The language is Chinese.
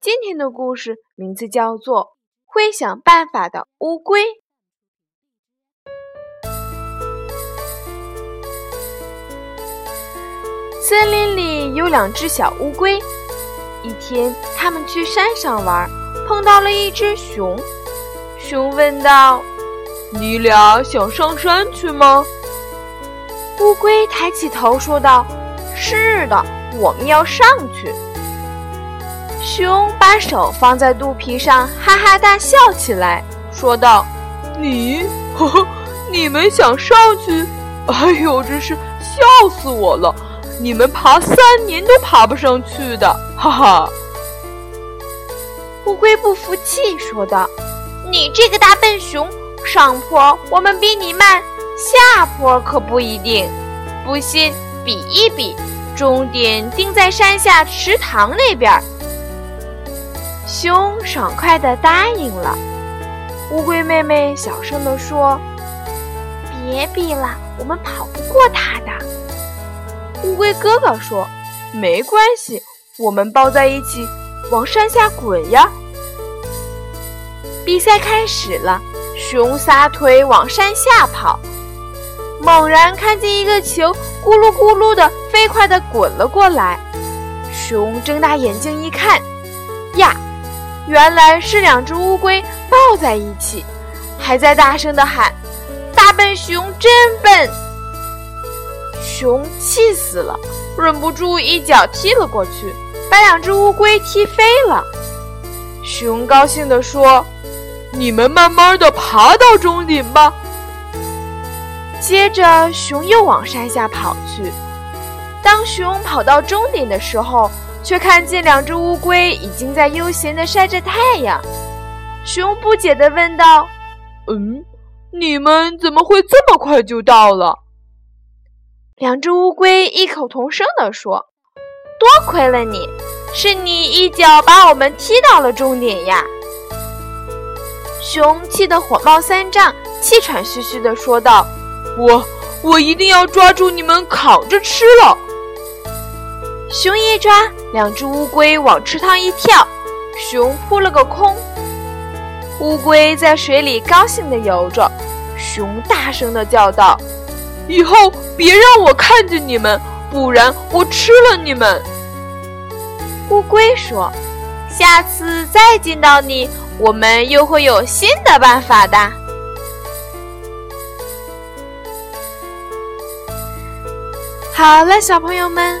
今天的故事名字叫做《会想办法的乌龟》。森林里有两只小乌龟。一天，他们去山上玩，碰到了一只熊。熊问道：“你俩想上山去吗？”乌龟抬起头说道：“是的，我们要上去。”熊把手放在肚皮上，哈哈大笑起来，说道：“你，呵呵，你们想上去？哎呦，真是笑死我了！你们爬三年都爬不上去的，哈哈！”乌龟不服气，说道：“你这个大笨熊，上坡我们比你慢，下坡可不一定。不信，比一比，终点定在山下池塘那边。”熊爽快地答应了。乌龟妹妹小声地说：“别比了，我们跑不过它的。”乌龟哥哥说：“没关系，我们抱在一起往山下滚呀！”比赛开始了，熊撒腿往山下跑，猛然看见一个球咕噜咕噜地飞快地滚了过来。熊睁大眼睛一看，呀！原来是两只乌龟抱在一起，还在大声地喊：“大笨熊真笨！”熊气死了，忍不住一脚踢了过去，把两只乌龟踢飞了。熊高兴地说：“你们慢慢的爬到终点吧。”接着，熊又往山下跑去。当熊跑到终点的时候，却看见两只乌龟已经在悠闲地晒着太阳。熊不解地问道：“嗯，你们怎么会这么快就到了？”两只乌龟异口同声地说：“多亏了你，是你一脚把我们踢到了终点呀！”熊气得火冒三丈，气喘吁吁地说道：“我，我一定要抓住你们烤着吃了！”熊一抓，两只乌龟往池塘一跳，熊扑了个空。乌龟在水里高兴地游着，熊大声地叫道：“以后别让我看见你们，不然我吃了你们！”乌龟说：“下次再见到你，我们又会有新的办法的。”好了，小朋友们。